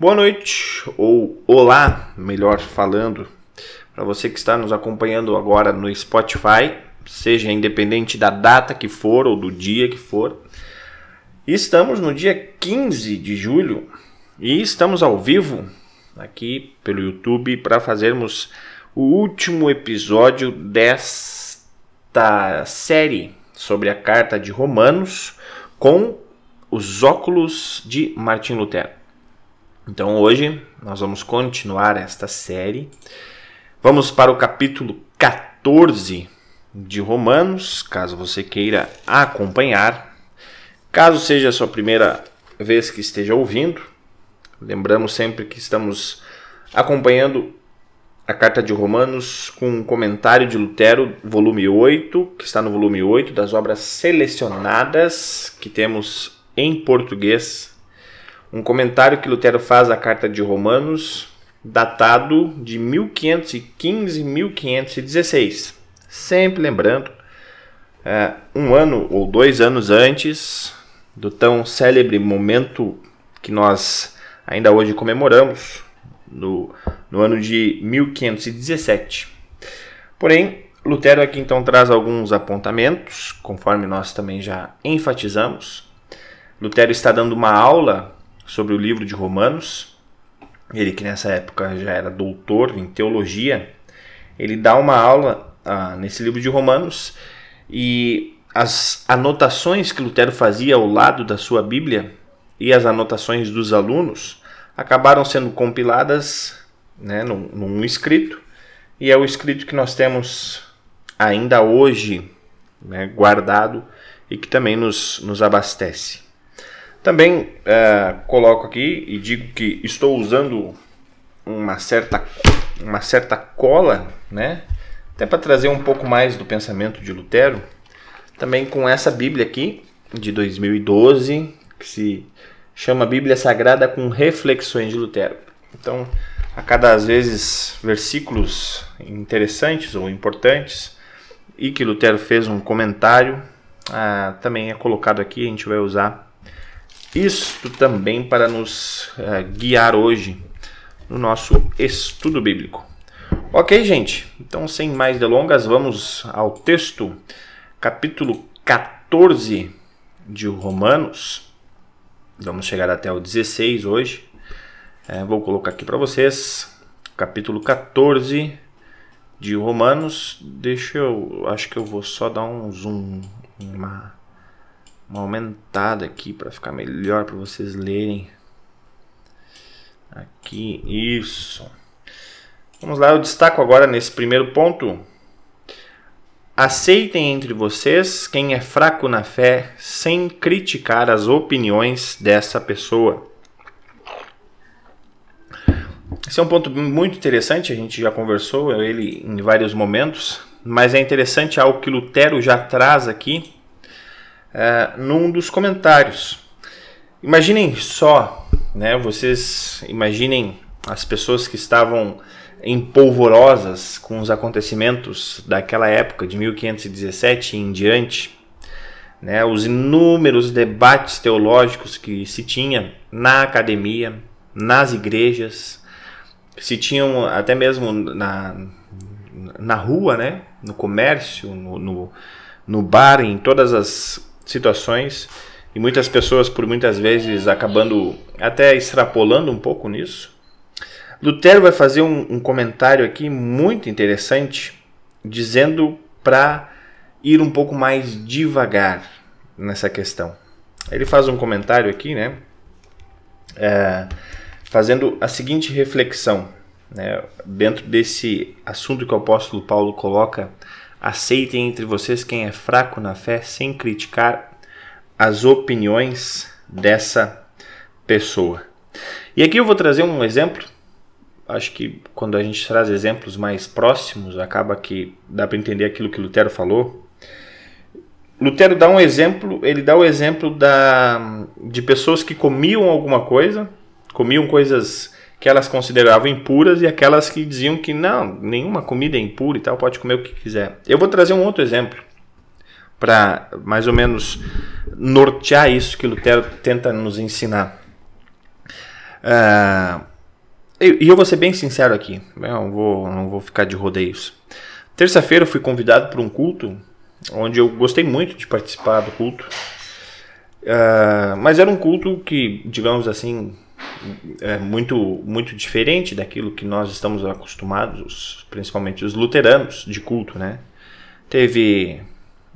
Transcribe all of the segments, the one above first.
Boa noite, ou olá, melhor falando, para você que está nos acompanhando agora no Spotify, seja independente da data que for ou do dia que for. Estamos no dia 15 de julho e estamos ao vivo aqui pelo YouTube para fazermos o último episódio desta série sobre a carta de Romanos com os óculos de Martim Lutero. Então hoje nós vamos continuar esta série. Vamos para o capítulo 14 de Romanos, caso você queira acompanhar. Caso seja a sua primeira vez que esteja ouvindo, lembramos sempre que estamos acompanhando a carta de Romanos com um comentário de Lutero, volume 8, que está no volume 8 das obras selecionadas que temos em português um comentário que Lutero faz à carta de Romanos, datado de 1515 1516. Sempre lembrando, é, um ano ou dois anos antes do tão célebre momento que nós ainda hoje comemoramos, no, no ano de 1517. Porém, Lutero aqui então traz alguns apontamentos, conforme nós também já enfatizamos. Lutero está dando uma aula sobre o livro de Romanos. Ele que nessa época já era doutor em teologia, ele dá uma aula ah, nesse livro de Romanos e as anotações que Lutero fazia ao lado da sua Bíblia e as anotações dos alunos acabaram sendo compiladas né, num, num escrito e é o escrito que nós temos ainda hoje né, guardado e que também nos, nos abastece. Também é, coloco aqui e digo que estou usando uma certa, uma certa cola, né? Até para trazer um pouco mais do pensamento de Lutero. Também com essa Bíblia aqui, de 2012, que se chama Bíblia Sagrada com Reflexões de Lutero. Então, a cada às vezes versículos interessantes ou importantes e que Lutero fez um comentário, ah, também é colocado aqui, a gente vai usar isto também para nos uh, guiar hoje no nosso estudo bíblico. Ok, gente? Então, sem mais delongas, vamos ao texto, capítulo 14 de Romanos. Vamos chegar até o 16 hoje. É, vou colocar aqui para vocês, capítulo 14 de Romanos. Deixa eu, acho que eu vou só dar um zoom, uma uma aumentada aqui para ficar melhor para vocês lerem. Aqui, isso. Vamos lá, eu destaco agora nesse primeiro ponto. Aceitem entre vocês quem é fraco na fé, sem criticar as opiniões dessa pessoa. Esse é um ponto muito interessante, a gente já conversou ele em vários momentos, mas é interessante algo que Lutero já traz aqui é, num dos comentários. Imaginem só, né? Vocês imaginem as pessoas que estavam empolvorosas com os acontecimentos daquela época de 1517 em diante, né? Os inúmeros debates teológicos que se tinha na academia, nas igrejas, se tinham até mesmo na, na rua, né? No comércio, no, no, no bar, em todas as situações e muitas pessoas, por muitas vezes, acabando até extrapolando um pouco nisso. Lutero vai fazer um, um comentário aqui muito interessante, dizendo para ir um pouco mais devagar nessa questão. Ele faz um comentário aqui, né? É, fazendo a seguinte reflexão, né, dentro desse assunto que o apóstolo Paulo coloca Aceitem entre vocês quem é fraco na fé sem criticar as opiniões dessa pessoa. E aqui eu vou trazer um exemplo. Acho que quando a gente traz exemplos mais próximos, acaba que dá para entender aquilo que Lutero falou. Lutero dá um exemplo, ele dá o exemplo da, de pessoas que comiam alguma coisa, comiam coisas que elas consideravam impuras e aquelas que diziam que não, nenhuma comida é impura e tal, pode comer o que quiser. Eu vou trazer um outro exemplo para mais ou menos nortear isso que Lutero tenta nos ensinar. Uh, e eu vou ser bem sincero aqui, não vou, não vou ficar de rodeios. Terça-feira eu fui convidado para um culto onde eu gostei muito de participar do culto. Uh, mas era um culto que, digamos assim, é muito, muito diferente daquilo que nós estamos acostumados, principalmente os luteranos de culto, né? Teve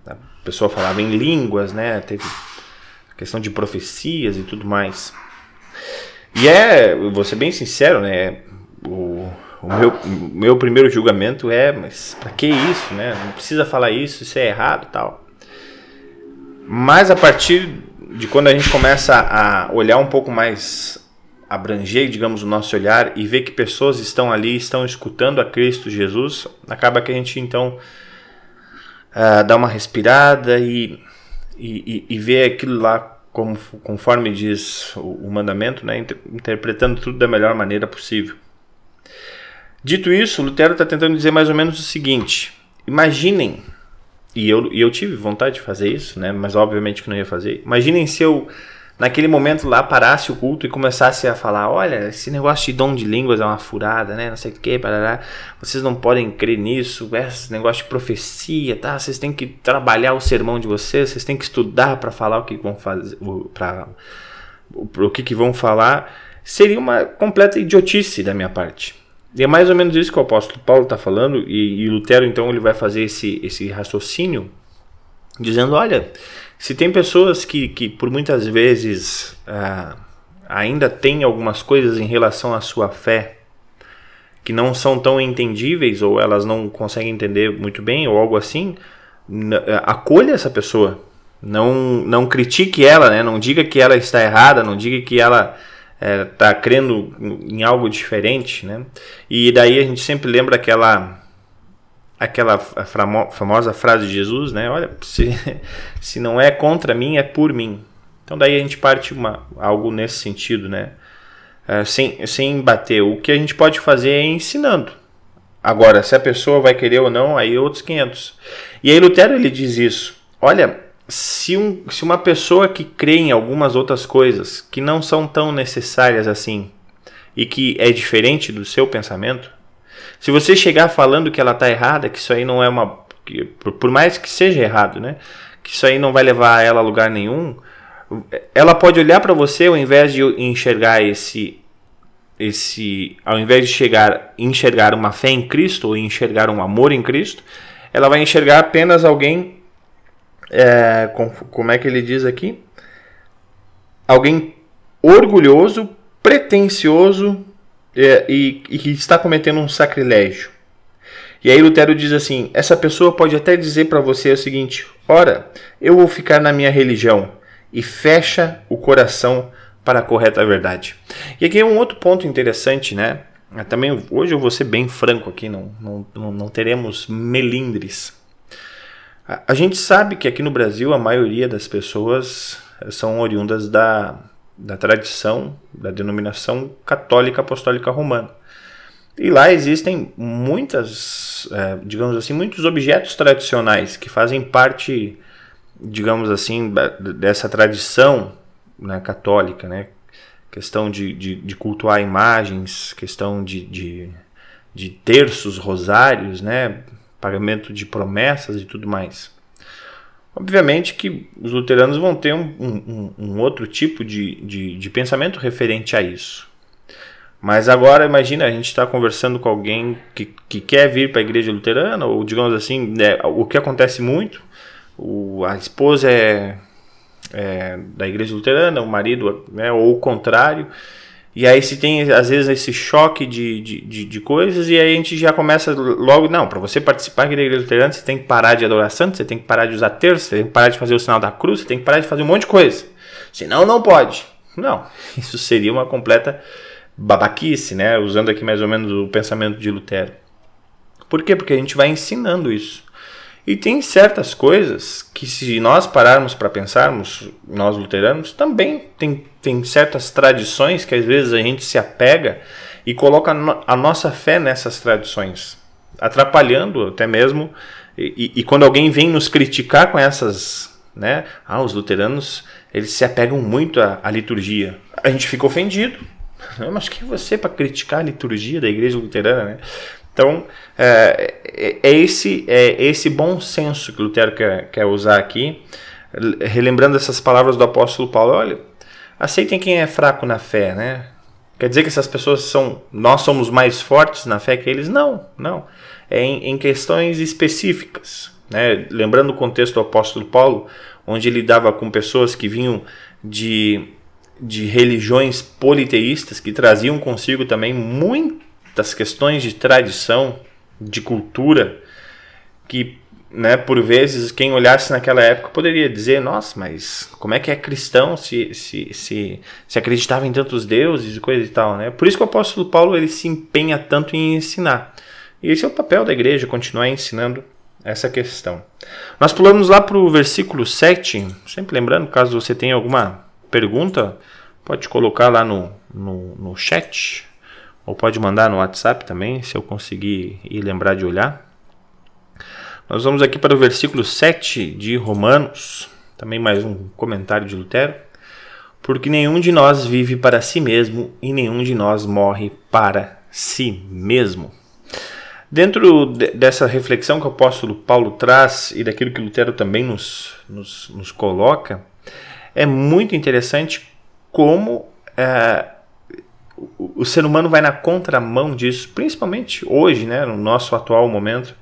a pessoa falava em línguas, né? Teve questão de profecias e tudo mais. E é, vou ser bem sincero, né? O, o meu, meu primeiro julgamento é, mas pra que isso, né? Não precisa falar isso, isso é errado tal. Mas a partir de quando a gente começa a olhar um pouco mais, abranger, digamos, o nosso olhar e ver que pessoas estão ali, estão escutando a Cristo Jesus, acaba que a gente então uh, dá uma respirada e, e, e, vê aquilo lá como, conforme diz o, o mandamento, né, interpretando tudo da melhor maneira possível. Dito isso, Lutero está tentando dizer mais ou menos o seguinte: imaginem, e eu, e eu tive vontade de fazer isso, né, mas obviamente que não ia fazer. Imaginem se eu naquele momento lá parasse o culto e começasse a falar: olha, esse negócio de dom de línguas é uma furada, né? Não sei o que, parará. vocês não podem crer nisso, esse negócio de profecia, tá? Vocês têm que trabalhar o sermão de vocês, vocês têm que estudar para falar o que vão fazer, para o que, que vão falar. Seria uma completa idiotice da minha parte. E é mais ou menos isso que o apóstolo Paulo está falando, e, e Lutero então ele vai fazer esse, esse raciocínio, dizendo: olha se tem pessoas que, que por muitas vezes ah, ainda têm algumas coisas em relação à sua fé que não são tão entendíveis ou elas não conseguem entender muito bem ou algo assim, acolha essa pessoa. Não, não critique ela, né? não diga que ela está errada, não diga que ela está é, crendo em algo diferente. Né? E daí a gente sempre lembra aquela aquela famosa frase de Jesus, né? Olha, se, se não é contra mim, é por mim. Então daí a gente parte uma, algo nesse sentido, né? É, sem, sem bater. O que a gente pode fazer é ensinando. Agora, se a pessoa vai querer ou não, aí outros 500. E aí Lutero ele diz isso. Olha, se, um, se uma pessoa que crê em algumas outras coisas que não são tão necessárias assim e que é diferente do seu pensamento, se você chegar falando que ela está errada, que isso aí não é uma. Que, por mais que seja errado, né? Que isso aí não vai levar ela a lugar nenhum, ela pode olhar para você ao invés de enxergar esse. esse ao invés de chegar, enxergar uma fé em Cristo ou enxergar um amor em Cristo, ela vai enxergar apenas alguém. É, com, como é que ele diz aqui? Alguém orgulhoso, pretensioso é, e, e que está cometendo um sacrilégio. E aí Lutero diz assim: essa pessoa pode até dizer para você o seguinte: ora, eu vou ficar na minha religião e fecha o coração para a correta verdade. E aqui é um outro ponto interessante, né? É, também hoje eu vou ser bem franco aqui, não, não, não, não teremos melindres. A, a gente sabe que aqui no Brasil a maioria das pessoas são oriundas da, da tradição da denominação católica apostólica romana. E lá existem muitas, é, digamos assim, muitos objetos tradicionais que fazem parte, digamos assim, dessa tradição né, católica, né? Questão de, de, de cultuar imagens, questão de, de, de terços, rosários, né? Pagamento de promessas e tudo mais. Obviamente que os luteranos vão ter um, um, um outro tipo de, de, de, pensamento referente a isso. Mas agora, imagina, a gente está conversando com alguém que, que quer vir para a igreja luterana, ou digamos assim, né, o que acontece muito, o, a esposa é, é, da igreja luterana, o marido, né, ou o contrário, e aí se tem, às vezes, esse choque de, de, de, de coisas, e aí a gente já começa logo, não, para você participar da igreja luterana, você tem que parar de adorar santo, você tem que parar de usar terço, você tem que parar de fazer o sinal da cruz, você tem que parar de fazer um monte de coisa. Senão não pode. Não, isso seria uma completa babaquice, né? Usando aqui mais ou menos o pensamento de Lutero. Por quê? Porque a gente vai ensinando isso. E tem certas coisas que, se nós pararmos para pensarmos, nós luteranos, também tem, tem certas tradições que às vezes a gente se apega e coloca a nossa fé nessas tradições, atrapalhando até mesmo. E, e, quando alguém vem nos criticar com essas, né? Ah, os luteranos eles se apegam muito à, à liturgia. A gente fica ofendido, Mas quem é você para criticar a liturgia da igreja luterana, né? Então, é, é, é, esse, é esse bom senso que Lutero quer, quer usar aqui, relembrando essas palavras do apóstolo Paulo. Olha, aceitem quem é fraco na fé, né? Quer dizer que essas pessoas são. Nós somos mais fortes na fé que eles? Não, não. É em, em questões específicas. Né? Lembrando o contexto do apóstolo Paulo, onde ele dava com pessoas que vinham de, de religiões politeístas, que traziam consigo também muitas questões de tradição, de cultura, que né, por vezes quem olhasse naquela época poderia dizer, nossa, mas como é que é cristão se, se, se, se acreditava em tantos deuses e coisa e tal, né? Por isso que o apóstolo Paulo ele se empenha tanto em ensinar. E esse é o papel da igreja, continuar ensinando essa questão. Nós pulamos lá para o versículo 7, sempre lembrando, caso você tenha alguma pergunta, pode colocar lá no, no, no chat, ou pode mandar no WhatsApp também, se eu conseguir ir lembrar de olhar. Nós vamos aqui para o versículo 7 de Romanos, também mais um comentário de Lutero. Porque nenhum de nós vive para si mesmo e nenhum de nós morre para si mesmo. Dentro dessa reflexão que o apóstolo Paulo traz e daquilo que Lutero também nos, nos, nos coloca, é muito interessante como é, o, o, ser humano vai na contramão disso, principalmente hoje, né, no nosso atual momento,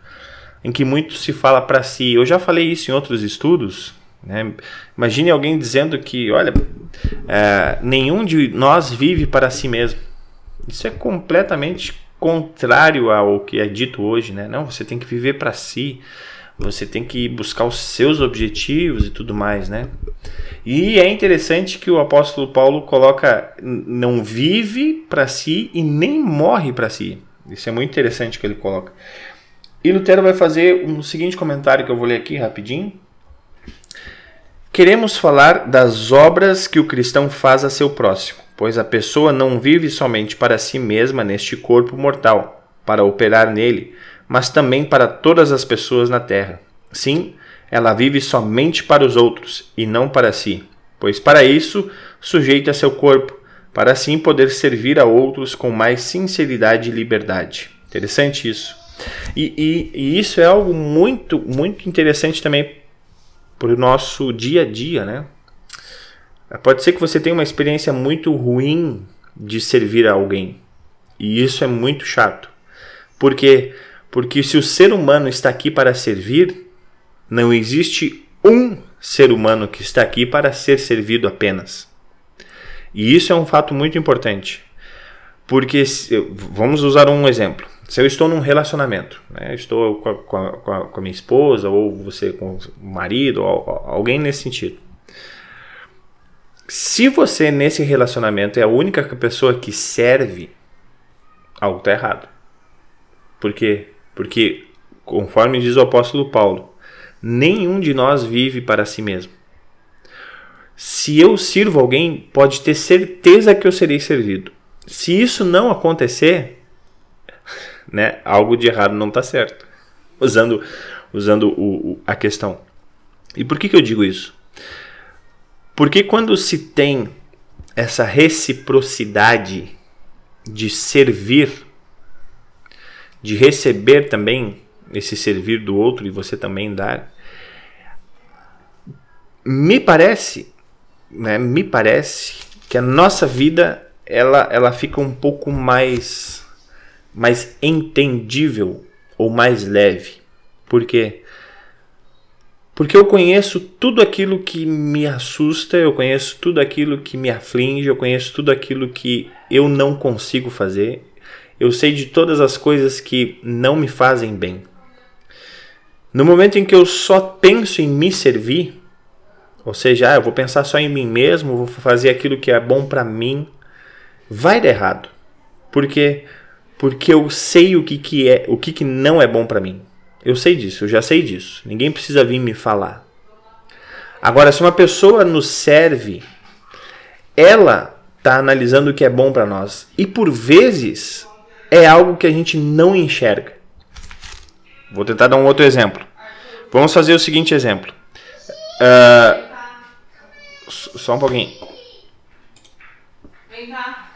em que muito se fala para si. Eu já falei isso em outros estudos. Né? Imagine alguém dizendo que, olha, é, nenhum de nós vive para si mesmo. Isso é completamente contrário ao que é dito hoje, né? Não, você tem que viver para si, você tem que buscar os seus objetivos e tudo mais, né? E é interessante que o apóstolo Paulo coloca não vive para si e nem morre para si. Isso é muito interessante que ele coloca. E Lutero vai fazer um seguinte comentário que eu vou ler aqui rapidinho. Queremos falar das obras que o cristão faz a seu próximo pois a pessoa não vive somente para si mesma neste corpo mortal, para operar nele, mas também para todas as pessoas na terra. Sim, ela vive somente para os outros e não para si, pois para isso sujeita seu corpo, para assim poder servir a outros com mais sinceridade e liberdade. Interessante isso. E, e, e isso é algo muito, muito interessante também para o nosso dia a dia, né? Pode ser que você tenha uma experiência muito ruim de servir a alguém. E isso é muito chato. Por quê? Porque se o ser humano está aqui para servir, não existe um ser humano que está aqui para ser servido apenas. E isso é um fato muito importante. Porque, vamos usar um exemplo. Se eu estou num relacionamento, né, estou com a, com, a, com a, minha esposa, ou você com o marido, ou alguém nesse sentido se você nesse relacionamento é a única pessoa que serve, algo está errado. Por quê? Porque, conforme diz o apóstolo Paulo, nenhum de nós vive para si mesmo. Se eu sirvo alguém, pode ter certeza que eu serei servido. Se isso não acontecer, né, algo de errado não está certo. Usando, usando o, o, a questão. E por que, que eu digo isso? Porque quando se tem essa reciprocidade de servir, de receber também esse servir do outro e você também dar, me parece, né, me parece que a nossa vida ela, ela fica um pouco mais mais entendível ou mais leve. Por quê? Porque eu conheço tudo aquilo que me assusta, eu conheço tudo aquilo que me aflige, eu conheço tudo aquilo que eu não consigo fazer. Eu sei de todas as coisas que não me fazem bem. No momento em que eu só penso em me servir, ou seja, ah, eu vou pensar só em mim mesmo, vou fazer aquilo que é bom para mim, vai dar errado. Por quê? Porque eu sei o que, que é, o que, que não é bom para mim. Eu sei disso, eu já sei disso. Ninguém precisa vir me falar. Agora, se uma pessoa nos serve, ela está analisando o que é bom para nós. E por vezes é algo que a gente não enxerga. Vou tentar dar um outro exemplo. Vamos fazer o seguinte exemplo. Uh, só um pouquinho. Vem cá.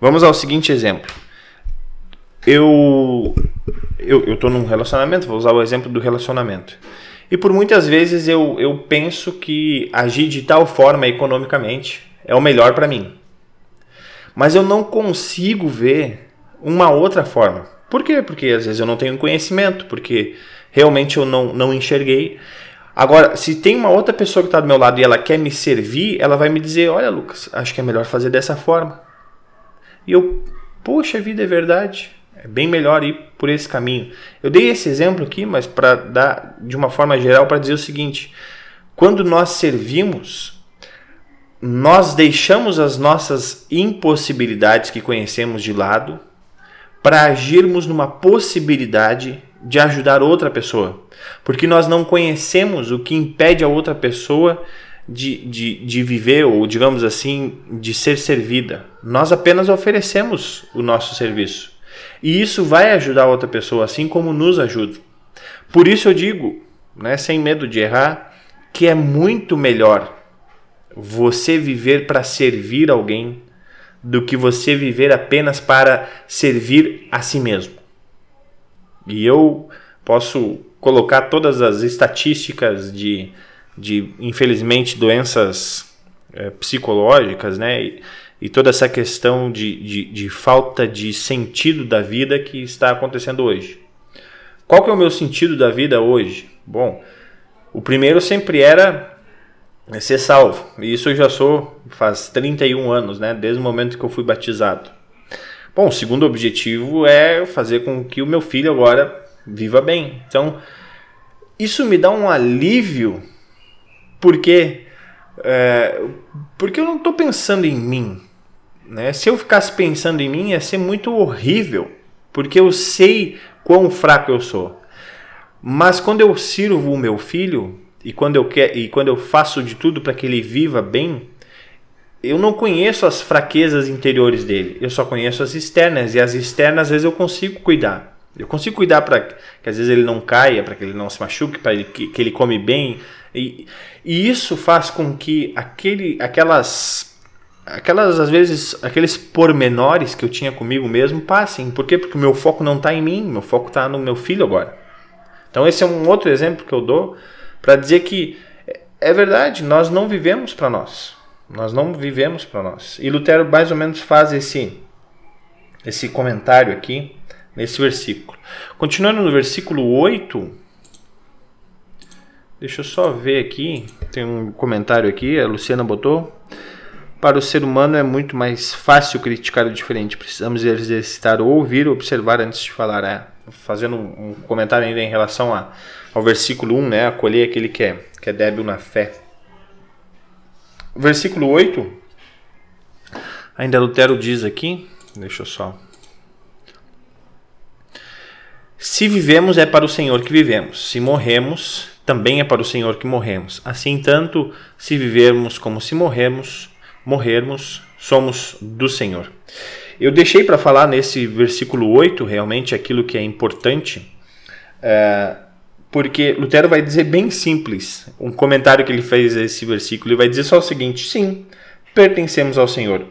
Vamos ao seguinte exemplo. Eu eu, eu tô num relacionamento, vou usar o exemplo do relacionamento. E por muitas vezes eu, eu penso que agir de tal forma economicamente é o melhor para mim. Mas eu não consigo ver uma outra forma. Por quê? Porque às vezes eu não tenho conhecimento, porque realmente eu não, não enxerguei. Agora, se tem uma outra pessoa que está do meu lado e ela quer me servir, ela vai me dizer: Olha, Lucas, acho que é melhor fazer dessa forma. E eu, poxa vida, é verdade. É bem melhor ir por esse caminho. Eu dei esse exemplo aqui, mas para dar de uma forma geral para dizer o seguinte: quando nós servimos, nós deixamos as nossas impossibilidades que conhecemos de lado para agirmos numa possibilidade de ajudar outra pessoa. Porque nós não conhecemos o que impede a outra pessoa de, de, de viver, ou digamos assim, de ser servida. Nós apenas oferecemos o nosso serviço. E isso vai ajudar outra pessoa, assim como nos ajuda. Por isso eu digo, né, sem medo de errar, que é muito melhor você viver para servir alguém do que você viver apenas para servir a si mesmo. E eu posso colocar todas as estatísticas de, de infelizmente, doenças é, psicológicas, né? E, e toda essa questão de, de, de, falta de sentido da vida que está acontecendo hoje. Qual que é o meu sentido da vida hoje? Bom, o primeiro sempre era ser salvo. E isso eu já sou faz 31 anos, né? Desde o momento que eu fui batizado. Bom, o segundo objetivo é fazer com que o meu filho agora viva bem. Então, isso me dá um alívio, porque é, porque eu não estou pensando em mim. Né? Se eu ficasse pensando em mim, ia ser muito horrível, porque eu sei quão fraco eu sou. Mas quando eu sirvo o meu filho e quando eu, quer, e quando eu faço de tudo para que ele viva bem, eu não conheço as fraquezas interiores dele, eu só conheço as externas, e as externas às vezes eu consigo cuidar. Eu consigo cuidar para que às vezes ele não caia, para que ele não se machuque, para que, que ele come bem. E, e isso faz com que aquele, aquelas aquelas às vezes aqueles pormenores que eu tinha comigo mesmo passem. Por quê? Porque o meu foco não está em mim, meu foco está no meu filho agora. Então esse é um outro exemplo que eu dou para dizer que é verdade, nós não vivemos para nós. Nós não vivemos para nós. E Lutero mais ou menos faz esse esse comentário aqui nesse versículo. Continuando no versículo 8, deixa eu só ver aqui, tem um comentário aqui, a Luciana botou. Para o ser humano é muito mais fácil criticar o diferente. Precisamos exercitar ou ouvir ou observar antes de falar. É, fazendo um comentário ainda em relação a, ao versículo 1, né? Acolher aquele que é, que é débil na fé. Versículo 8, ainda Lutero diz aqui, deixa eu só. Se vivemos, é para o Senhor que vivemos. Se morremos, também é para o Senhor que morremos. Assim, tanto se vivermos como se morremos, morrermos, somos do Senhor. Eu deixei para falar nesse versículo 8 realmente aquilo que é importante, é, porque Lutero vai dizer bem simples, um comentário que ele fez a esse versículo, ele vai dizer só o seguinte: sim, pertencemos ao Senhor.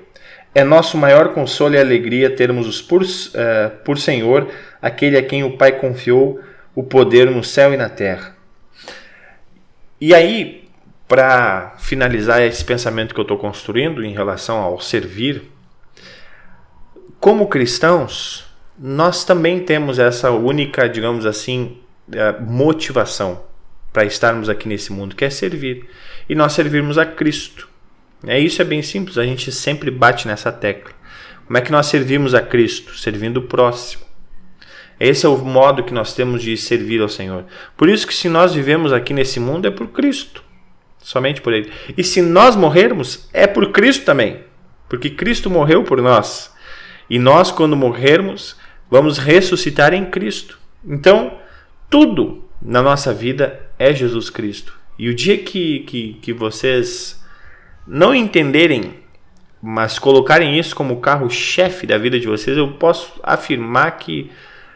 É nosso maior consolo e alegria termos por, uh, por Senhor aquele a quem o Pai confiou o poder no céu e na terra. E aí, para finalizar esse pensamento que eu estou construindo em relação ao servir, como cristãos, nós também temos essa única, digamos assim, eh, motivação para estarmos aqui nesse mundo, que é servir. E nós servirmos a Cristo. É isso é bem simples, a gente sempre bate nessa tecla. Como é que nós servimos a Cristo? Servindo o próximo. Esse é o modo que nós temos de servir ao Senhor. Por isso que se nós vivemos aqui nesse mundo é por Cristo somente por Ele. E se nós morrermos, é por Cristo também, porque Cristo morreu por nós. E nós, quando morrermos, vamos ressuscitar em Cristo. Então, tudo na nossa vida é Jesus Cristo. E o dia que, que, que vocês não entenderem, mas colocarem isso como carro-chefe da vida de vocês, eu posso afirmar que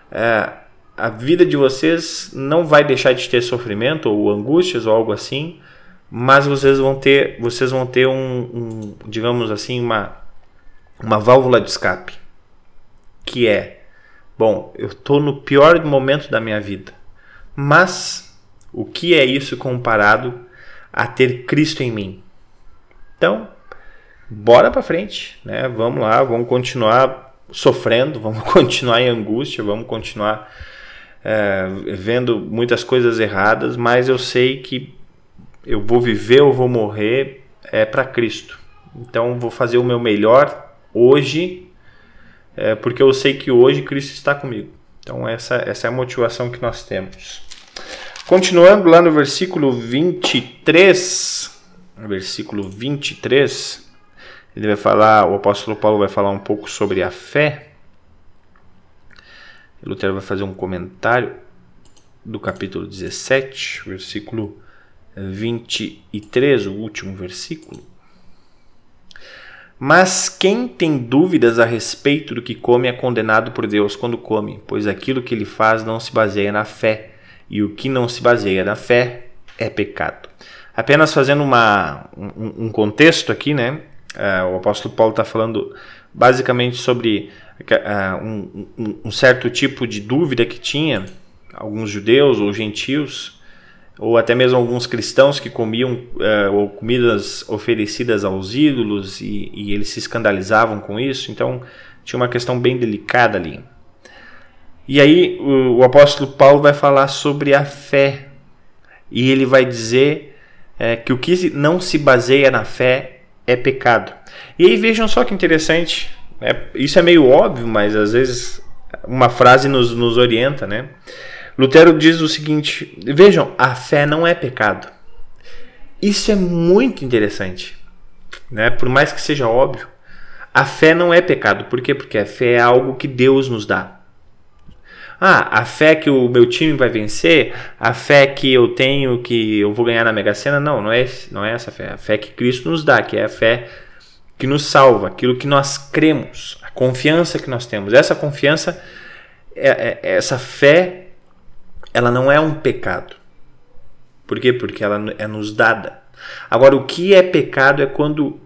é, a vida de vocês não vai deixar de ter sofrimento ou angústias ou algo assim, mas vocês vão ter, vocês vão ter um, um digamos assim, uma, uma válvula de escape, que é, bom, eu estou no pior momento da minha vida, mas o que é isso comparado a ter Cristo em mim? Então, bora para frente, né? Vamos lá, vamos continuar sofrendo, vamos continuar em angústia, vamos continuar é, vendo muitas coisas erradas, mas eu sei que eu vou viver ou vou morrer é para Cristo. Então vou fazer o meu melhor hoje, é, porque eu sei que hoje Cristo está comigo. Então essa, essa é a motivação que nós temos. Continuando lá no versículo 23, versículo 23, ele vai falar, o apóstolo Paulo vai falar um pouco sobre a fé. Lutero vai fazer um comentário do capítulo 17, versículo 23, o último versículo. Mas quem tem dúvidas a respeito do que come é condenado por Deus quando come, pois aquilo que ele faz não se baseia na fé, e o que não se baseia na fé é pecado. Apenas fazendo uma, um, um contexto aqui, né? Uh, o apóstolo Paulo está falando basicamente sobre uh, um, um, um certo tipo de dúvida que tinha alguns judeus ou gentios ou até mesmo alguns cristãos que comiam uh, comidas oferecidas aos ídolos e, e, eles se escandalizavam com isso. Então tinha uma questão bem delicada ali. E aí o, o apóstolo Paulo vai falar sobre a fé e ele vai dizer é, que o que não se baseia na fé é pecado. E aí vejam só que interessante, né? isso é meio óbvio, mas às vezes uma frase nos, nos orienta, né? Lutero diz o seguinte: vejam, a fé não é pecado. Isso é muito interessante, né? Por mais que seja óbvio, a fé não é pecado. Por quê? Porque a fé é algo que Deus nos dá. Ah, a fé que o meu time vai vencer, a fé que eu tenho que eu vou ganhar na Mega Sena, não, não é, não é essa fé. A fé que Cristo nos dá, que é a fé que nos salva, aquilo que nós cremos, a confiança que nós temos. Essa confiança, é, é, essa fé ela não é um pecado. Por quê? Porque ela é nos dada. Agora, o que é pecado é quando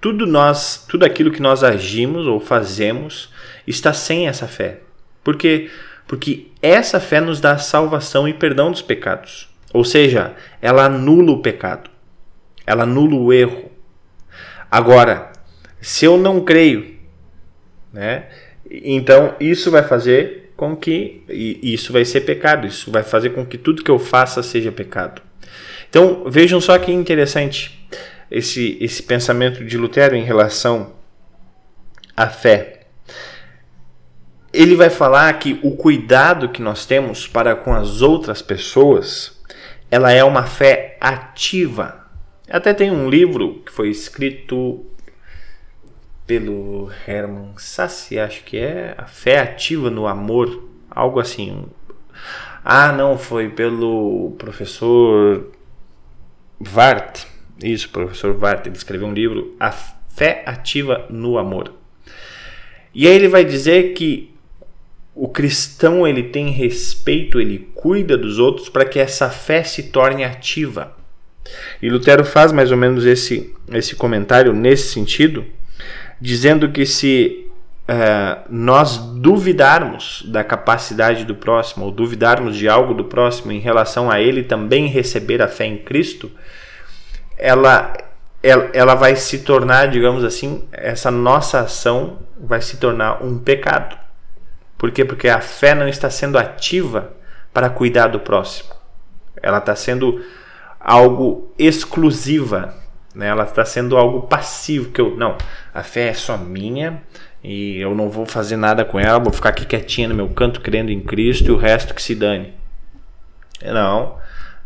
tudo nós, tudo aquilo que nós agimos ou fazemos está sem essa fé. Por quê? Porque essa fé nos dá salvação e perdão dos pecados. Ou seja, ela anula o pecado. Ela anula o erro. Agora, se eu não creio, né? Então isso vai fazer com que isso vai ser pecado, isso vai fazer com que tudo que eu faça seja pecado. Então vejam só que interessante esse, esse pensamento de Lutero em relação à fé. Ele vai falar que o cuidado que nós temos para com as outras pessoas, ela é uma fé ativa. Até tem um livro que foi escrito pelo Herman Sassi, acho que é A Fé Ativa no Amor, algo assim. Ah, não, foi pelo professor Vart. Isso, professor Vart, ele escreveu um livro, A Fé Ativa no Amor. E aí ele vai dizer que o cristão ele tem respeito, ele cuida dos outros para que essa fé se torne ativa. E Lutero faz mais ou menos esse, esse comentário nesse sentido, dizendo que se uh, nós duvidarmos da capacidade do próximo, ou duvidarmos de algo do próximo em relação a ele também receber a fé em Cristo, ela, ela, ela vai se tornar, digamos assim, essa nossa ação vai se tornar um pecado. Por quê? Porque a fé não está sendo ativa para cuidar do próximo. Ela está sendo algo exclusiva né? Ela está sendo algo passivo, que eu não, a fé é só minha e eu não vou fazer nada com ela, vou ficar aqui quietinha no meu canto crendo em Cristo e o resto que se dane. Não,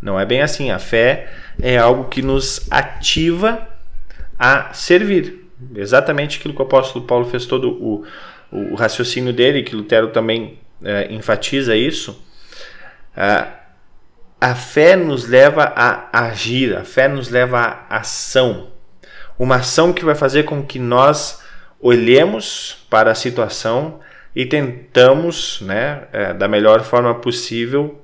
não é bem assim. A fé é algo que nos ativa a servir. Exatamente aquilo que o apóstolo Paulo fez todo o, o raciocínio dele, que Lutero também é, enfatiza isso. A fé nos leva a agir, a fé nos leva à ação. Uma ação que vai fazer com que nós olhemos para a situação e tentamos, né, é, da melhor forma possível,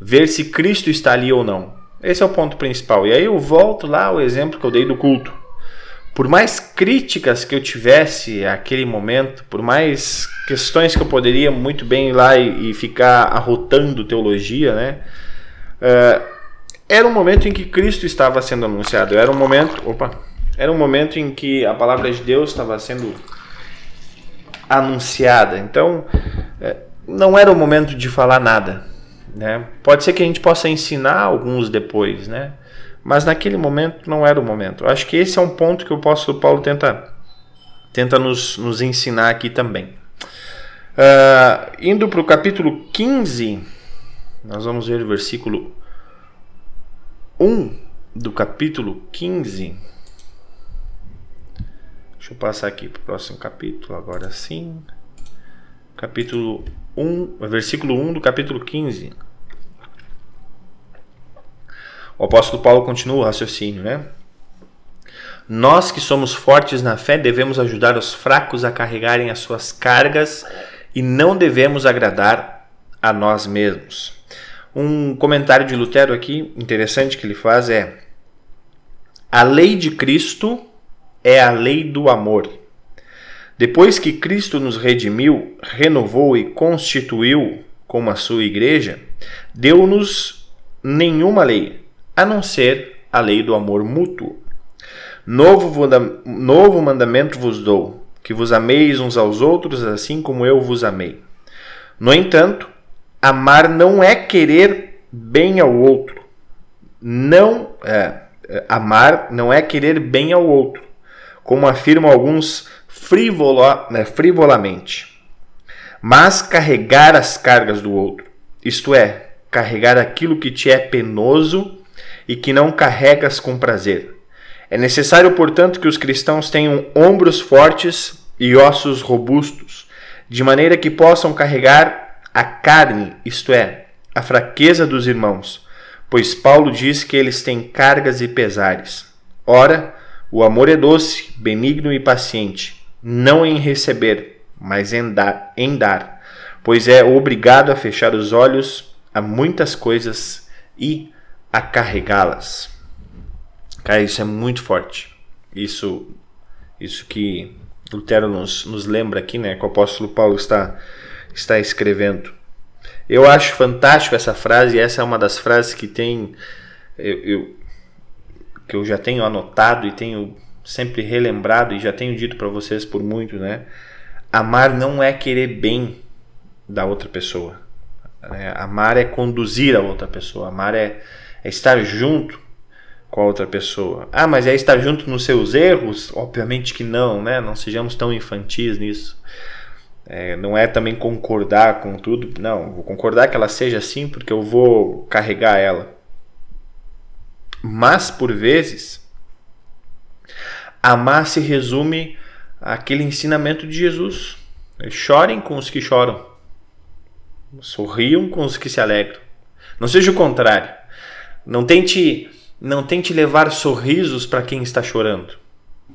ver se Cristo está ali ou não. Esse é o ponto principal. E aí eu volto lá ao exemplo que eu dei do culto. por mais críticas que eu tivesse aquele momento, por mais questões que eu poderia muito bem ir lá e, e ficar arrotando teologia, né? Uh, era um momento em que Cristo estava sendo anunciado. Era um momento, opa, era um momento em que a palavra de Deus estava sendo anunciada. Então, uh, não era o momento de falar nada, né? Pode ser que a gente possa ensinar alguns depois, né? Mas naquele momento não era o momento. Acho que esse é um ponto que o apóstolo Paulo tenta, tenta nos, nos ensinar aqui também. Uh, indo para o capítulo 15, nós vamos ver o versículo 1 do capítulo 15. Deixa eu passar aqui para o próximo capítulo, agora sim. Capítulo 1, versículo 1 do capítulo 15. O apóstolo Paulo continua o raciocínio, né? Nós que somos fortes na fé devemos ajudar os fracos a carregarem as suas cargas e não devemos agradar a nós mesmos. Um comentário de Lutero aqui interessante que ele faz é: A lei de Cristo é a lei do amor. Depois que Cristo nos redimiu, renovou e constituiu como a sua igreja, deu-nos nenhuma lei, a não ser a lei do amor mútuo. Novo, novo mandamento vos dou, que vos ameis uns aos outros, assim como eu vos amei. No entanto, amar não é querer bem ao outro. Não é, é amar não é querer bem ao outro, como afirmam alguns frivola, né, frivolamente, mas carregar as cargas do outro. Isto é, carregar aquilo que te é penoso e que não carregas com prazer. É necessário, portanto, que os cristãos tenham ombros fortes e ossos robustos, de maneira que possam carregar a carne, isto é, a fraqueza dos irmãos, pois Paulo diz que eles têm cargas e pesares. Ora, o amor é doce, benigno e paciente, não em receber, mas em dar, em dar pois é obrigado a fechar os olhos a muitas coisas e a carregá-las. Cara, isso é muito forte. Isso, isso que Lutero nos, nos lembra aqui, né? Que o apóstolo Paulo está, está escrevendo. Eu acho fantástico essa frase, e essa é uma das frases que tem. Eu, eu, que eu já tenho anotado e tenho sempre relembrado e já tenho dito para vocês por muito, né? Amar não é querer bem da outra pessoa. Né? Amar é conduzir a outra pessoa. Amar é, é estar junto com a outra pessoa. Ah, mas é estar junto nos seus erros? Obviamente que não, né? Não sejamos tão infantis nisso. É, não é também concordar com tudo. Não, vou concordar que ela seja assim porque eu vou carregar ela. Mas, por vezes, amar se resume àquele ensinamento de Jesus. Chorem com os que choram. Sorriam com os que se alegram. Não seja o contrário. Não tente, não tente levar sorrisos para quem está chorando.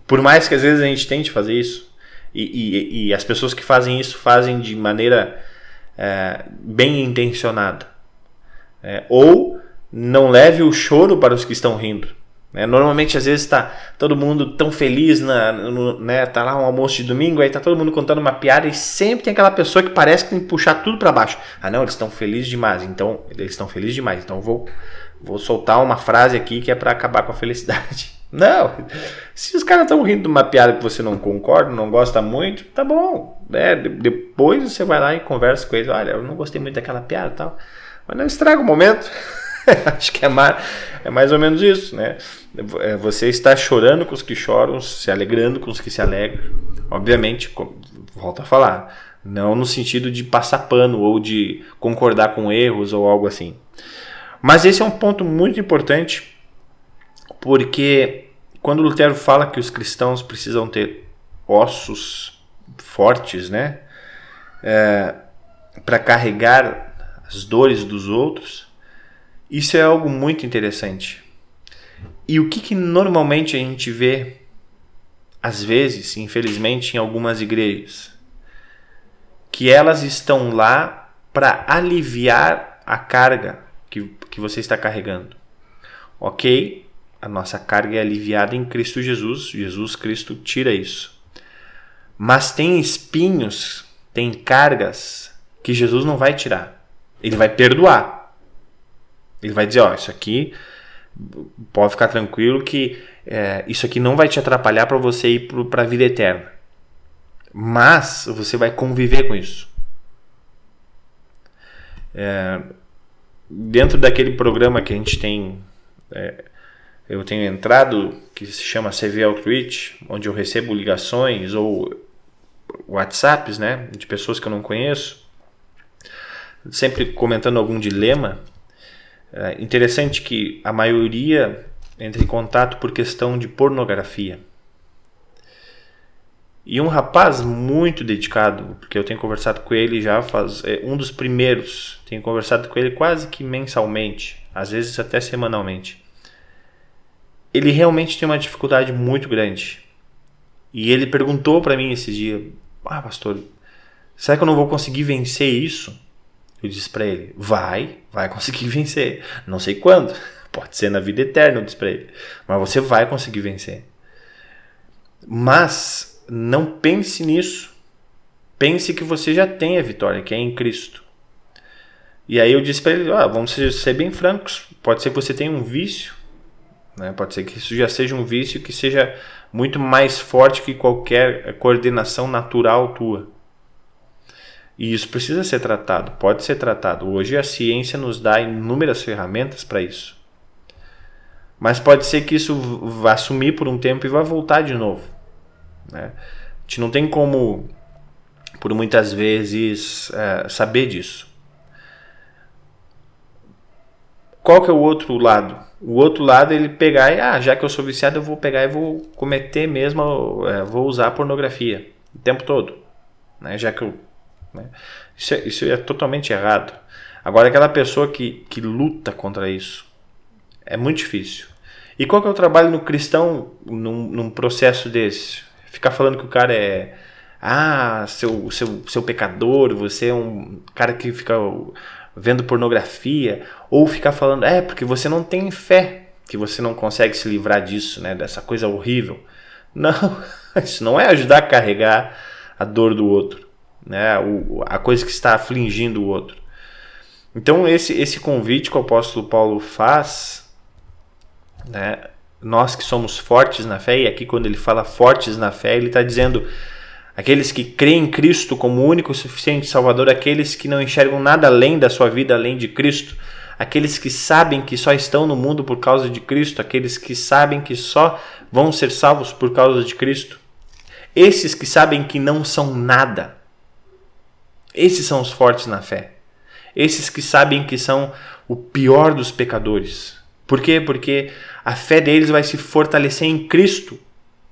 Por mais que às vezes a gente tente fazer isso, e, e, e as pessoas que fazem isso fazem de maneira é, bem intencionada. É, ou não leve o choro para os que estão rindo. Né? Normalmente, às vezes, está todo mundo tão feliz, na, no, né? tá lá um almoço de domingo, aí tá todo mundo contando uma piada e sempre tem aquela pessoa que parece que tem que puxar tudo para baixo. Ah, não, eles estão felizes demais, então eles estão felizes demais, então vou vou soltar uma frase aqui que é para acabar com a felicidade. Não, se os caras estão rindo de uma piada que você não concorda, não gosta muito, tá bom. Né? Depois você vai lá e conversa com eles. Olha, eu não gostei muito daquela piada e tal. Mas não estraga o momento. Acho que é mais, é mais ou menos isso, né? É, você está chorando com os que choram, se alegrando com os que se alegram. Obviamente, volta a falar, não no sentido de passar pano ou de concordar com erros ou algo assim. Mas esse é um ponto muito importante, porque quando Lutero fala que os cristãos precisam ter ossos fortes, né, é, para carregar as dores dos outros, isso é algo muito interessante. E o que, que normalmente a gente vê, às vezes, infelizmente, em algumas igrejas? Que elas estão lá para aliviar a carga que, que você está carregando. Ok? a nossa carga é aliviada em Cristo Jesus. Jesus Cristo tira isso. Mas tem espinhos, tem cargas que Jesus não vai tirar. Ele vai perdoar. Ele vai dizer, ó, isso aqui pode ficar tranquilo que é, isso aqui não vai te atrapalhar para você ir para a vida eterna. Mas você vai conviver com isso. É, dentro daquele programa que a gente tem, é, eu tenho entrado, que se chama CV Outreach, onde eu recebo ligações ou WhatsApps, né, de pessoas que eu não conheço, sempre comentando algum dilema. É interessante que a maioria entra em contato por questão de pornografia. E um rapaz muito dedicado, porque eu tenho conversado com ele já faz é, um dos primeiros, tenho conversado com ele quase que mensalmente, às vezes até semanalmente. Ele realmente tem uma dificuldade muito grande. E ele perguntou para mim esse dia: "Ah, pastor, será que eu não vou conseguir vencer isso?" Eu disse para ele: "Vai, vai conseguir vencer. Não sei quando, pode ser na vida eterna", eu disse para ele. "Mas você vai conseguir vencer." Mas não pense nisso. Pense que você já tem a vitória, que é em Cristo. E aí eu disse para ele, ah, vamos ser bem francos, pode ser que você tenha um vício, né? pode ser que isso já seja um vício que seja muito mais forte que qualquer coordenação natural tua. E isso precisa ser tratado, pode ser tratado. Hoje a ciência nos dá inúmeras ferramentas para isso. Mas pode ser que isso vá sumir por um tempo e vá voltar de novo. Né? A gente não tem como, por muitas vezes, é, saber disso. Qual que é o outro lado? O outro lado é ele pegar e, ah, já que eu sou viciado, eu vou pegar e vou cometer mesmo, é, vou usar pornografia o tempo todo. Né? Já que eu. Né? Isso, é, isso é totalmente errado. Agora, aquela pessoa que, que luta contra isso é muito difícil. E qual que é o trabalho no cristão num, num processo desse? ficar falando que o cara é ah, seu, seu, seu pecador, você é um cara que fica vendo pornografia, ou ficar falando, é, porque você não tem fé, que você não consegue se livrar disso, né, dessa coisa horrível. Não, isso não é ajudar a carregar a dor do outro, né, o, a coisa que está afligindo o outro. Então, esse, esse convite que o apóstolo Paulo faz, né, nós que somos fortes na fé, e aqui quando ele fala fortes na fé, ele está dizendo aqueles que creem em Cristo como único e suficiente Salvador, aqueles que não enxergam nada além da sua vida, além de Cristo, aqueles que sabem que só estão no mundo por causa de Cristo, aqueles que sabem que só vão ser salvos por causa de Cristo, esses que sabem que não são nada, esses são os fortes na fé, esses que sabem que são o pior dos pecadores. Por quê? Porque a fé deles vai se fortalecer em Cristo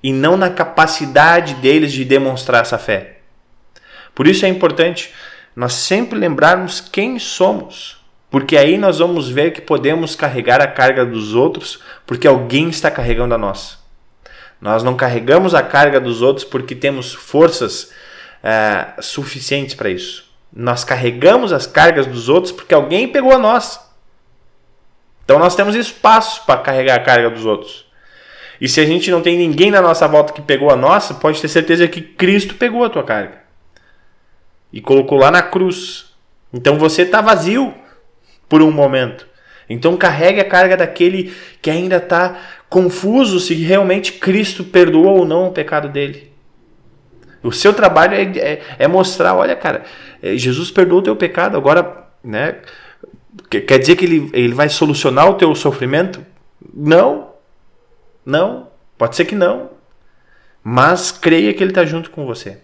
e não na capacidade deles de demonstrar essa fé. Por isso é importante nós sempre lembrarmos quem somos, porque aí nós vamos ver que podemos carregar a carga dos outros porque alguém está carregando a nossa. Nós não carregamos a carga dos outros porque temos forças é, suficientes para isso. Nós carregamos as cargas dos outros porque alguém pegou a nossa. Então nós temos espaço para carregar a carga dos outros. E se a gente não tem ninguém na nossa volta que pegou a nossa, pode ter certeza que Cristo pegou a tua carga e colocou lá na cruz. Então você está vazio por um momento. Então carregue a carga daquele que ainda está confuso se realmente Cristo perdoou ou não o pecado dele. O seu trabalho é, é, é mostrar, olha, cara, é, Jesus perdoou o teu pecado, agora, né? Quer dizer que ele, ele vai solucionar o teu sofrimento? Não. Não. Pode ser que não. Mas creia que ele está junto com você.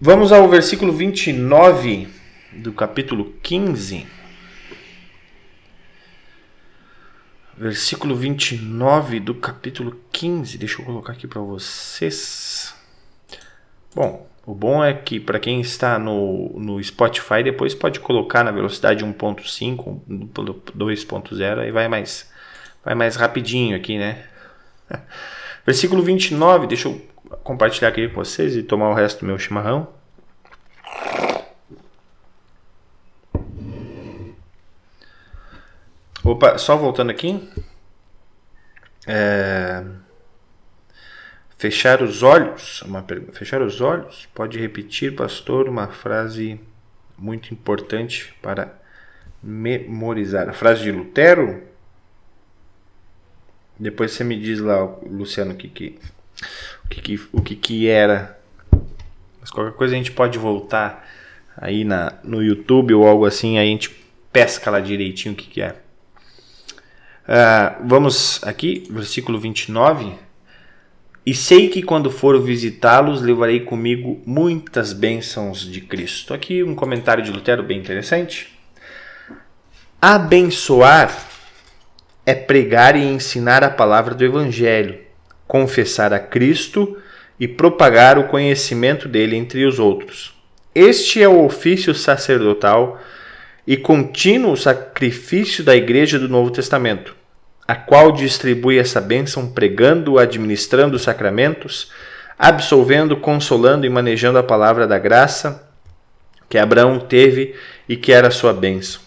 Vamos ao versículo 29 do capítulo 15. Versículo 29 do capítulo 15. Deixa eu colocar aqui para vocês. Bom, o bom é que para quem está no, no Spotify, depois pode colocar na velocidade 1.5, 2.0 e vai mais, vai mais rapidinho aqui, né? Versículo 29, deixa eu compartilhar aqui com vocês e tomar o resto do meu chimarrão. Opa, só voltando aqui. É... Fechar os olhos, uma pergunta. Fechar os olhos? Pode repetir, pastor, uma frase muito importante para memorizar. A frase de Lutero? Depois você me diz lá, Luciano, o que que, o que, que, o que, que era. Mas qualquer coisa a gente pode voltar aí na, no YouTube ou algo assim, aí a gente pesca lá direitinho o que, que é. Uh, vamos aqui, versículo 29. E sei que quando for visitá-los, levarei comigo muitas bênçãos de Cristo. Aqui um comentário de Lutero bem interessante. Abençoar é pregar e ensinar a palavra do Evangelho, confessar a Cristo e propagar o conhecimento dele entre os outros. Este é o ofício sacerdotal e contínuo sacrifício da Igreja do Novo Testamento a qual distribui essa bênção pregando, administrando os sacramentos, absolvendo, consolando e manejando a palavra da graça que Abraão teve e que era sua bênção.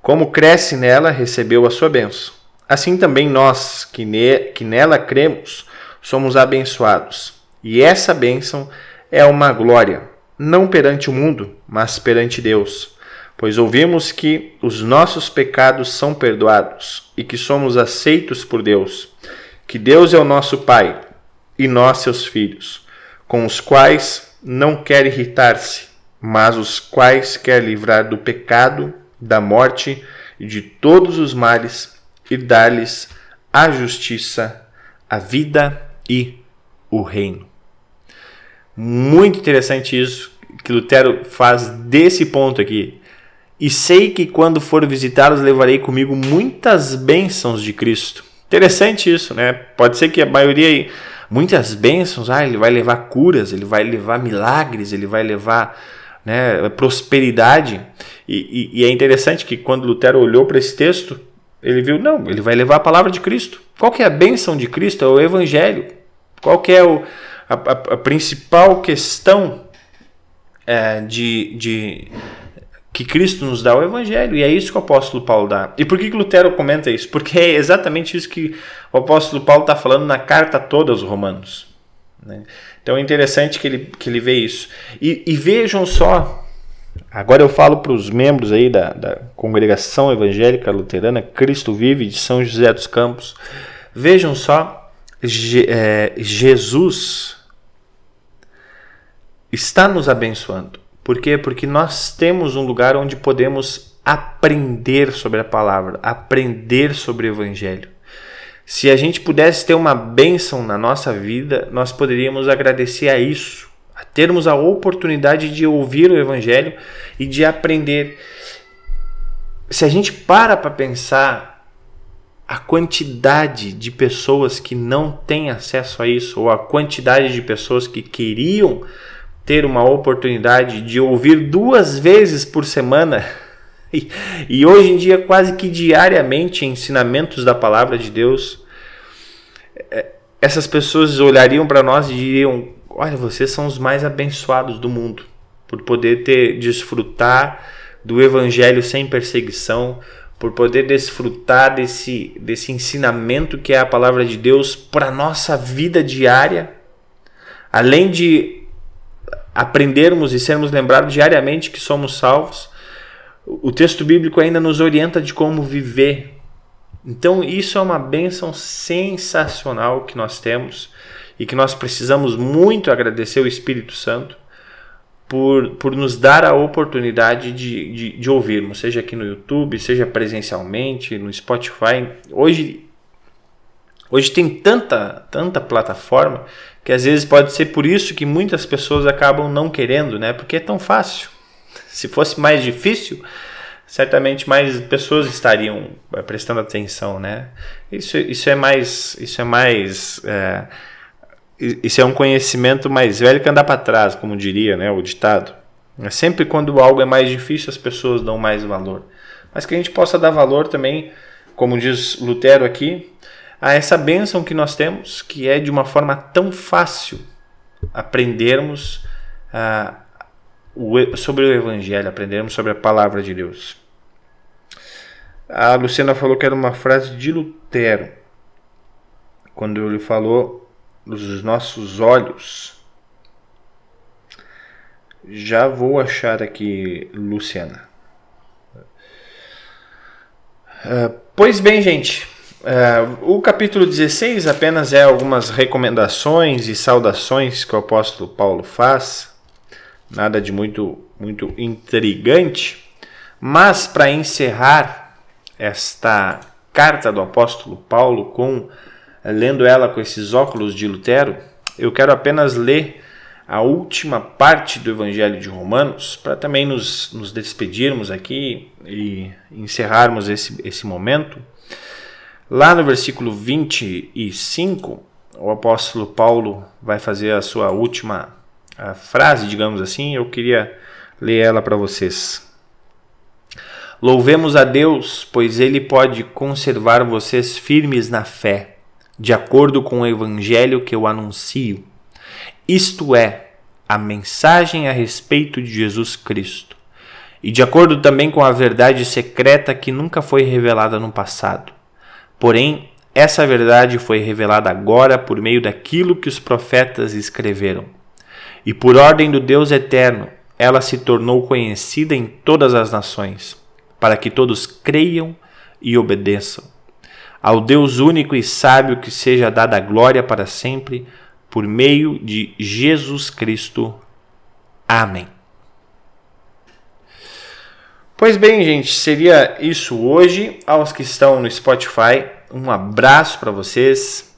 Como cresce nela, recebeu a sua bênção. Assim também nós, que, ne que nela cremos, somos abençoados. E essa bênção é uma glória, não perante o mundo, mas perante Deus pois ouvimos que os nossos pecados são perdoados e que somos aceitos por Deus, que Deus é o nosso Pai e nós seus filhos, com os quais não quer irritar-se, mas os quais quer livrar do pecado, da morte e de todos os males e dar-lhes a justiça, a vida e o reino. Muito interessante isso que Lutero faz desse ponto aqui e sei que quando for visitá-los levarei comigo muitas bênçãos de Cristo. Interessante isso, né? Pode ser que a maioria, muitas bênçãos, ah, ele vai levar curas, ele vai levar milagres, ele vai levar né, prosperidade. E, e, e é interessante que quando Lutero olhou para esse texto, ele viu, não, ele vai levar a palavra de Cristo. Qual que é a bênção de Cristo? É o Evangelho. Qual que é o, a, a, a principal questão é, de, de que Cristo nos dá o Evangelho, e é isso que o apóstolo Paulo dá. E por que, que Lutero comenta isso? Porque é exatamente isso que o apóstolo Paulo está falando na carta toda aos Romanos. Né? Então é interessante que ele, que ele vê isso. E, e vejam só, agora eu falo para os membros aí da, da congregação evangélica luterana Cristo Vive de São José dos Campos, vejam só, Je, é, Jesus está nos abençoando. Por quê? Porque nós temos um lugar onde podemos aprender sobre a palavra, aprender sobre o evangelho. Se a gente pudesse ter uma bênção na nossa vida, nós poderíamos agradecer a isso, a termos a oportunidade de ouvir o evangelho e de aprender. Se a gente para para pensar a quantidade de pessoas que não têm acesso a isso, ou a quantidade de pessoas que queriam ter uma oportunidade de ouvir duas vezes por semana. E, e hoje em dia quase que diariamente ensinamentos da palavra de Deus, é, essas pessoas olhariam para nós e diriam: Olha, vocês são os mais abençoados do mundo por poder ter desfrutar do evangelho sem perseguição, por poder desfrutar desse, desse ensinamento que é a palavra de Deus para nossa vida diária, além de aprendermos e sermos lembrados diariamente que somos salvos, o texto bíblico ainda nos orienta de como viver. Então, isso é uma bênção sensacional que nós temos e que nós precisamos muito agradecer o Espírito Santo por, por nos dar a oportunidade de, de, de ouvirmos, seja aqui no YouTube, seja presencialmente, no Spotify. Hoje, hoje tem tanta, tanta plataforma que às vezes pode ser por isso que muitas pessoas acabam não querendo, né? Porque é tão fácil. Se fosse mais difícil, certamente mais pessoas estariam eh, prestando atenção, né? Isso, isso é mais, isso é mais, é, isso é um conhecimento mais velho que andar para trás, como diria, né? O ditado. É sempre quando algo é mais difícil as pessoas dão mais valor, mas que a gente possa dar valor também, como diz Lutero aqui, a essa bênção que nós temos, que é de uma forma tão fácil aprendermos uh, o, sobre o Evangelho, aprendermos sobre a palavra de Deus. A Luciana falou que era uma frase de Lutero. Quando ele falou dos nossos olhos. Já vou achar aqui, Luciana. Uh, pois bem, gente. Uh, o capítulo 16 apenas é algumas recomendações e saudações que o apóstolo Paulo faz. Nada de muito, muito intrigante. Mas para encerrar esta carta do apóstolo Paulo com lendo ela com esses óculos de Lutero, eu quero apenas ler a última parte do Evangelho de Romanos para também nos, nos despedirmos aqui e encerrarmos esse, esse momento. Lá no versículo 25, o apóstolo Paulo vai fazer a sua última a frase, digamos assim. Eu queria ler ela para vocês. Louvemos a Deus, pois Ele pode conservar vocês firmes na fé de acordo com o evangelho que eu anuncio, isto é, a mensagem a respeito de Jesus Cristo, e de acordo também com a verdade secreta que nunca foi revelada no passado. Porém, essa verdade foi revelada agora por meio daquilo que os profetas escreveram. E por ordem do Deus eterno, ela se tornou conhecida em todas as nações, para que todos creiam e obedeçam. Ao Deus único e sábio que seja dada a glória para sempre, por meio de Jesus Cristo. Amém. Pois bem, gente, seria isso hoje. Aos que estão no Spotify, um abraço para vocês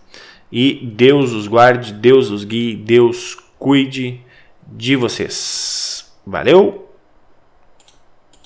e Deus os guarde, Deus os guie, Deus cuide de vocês. Valeu!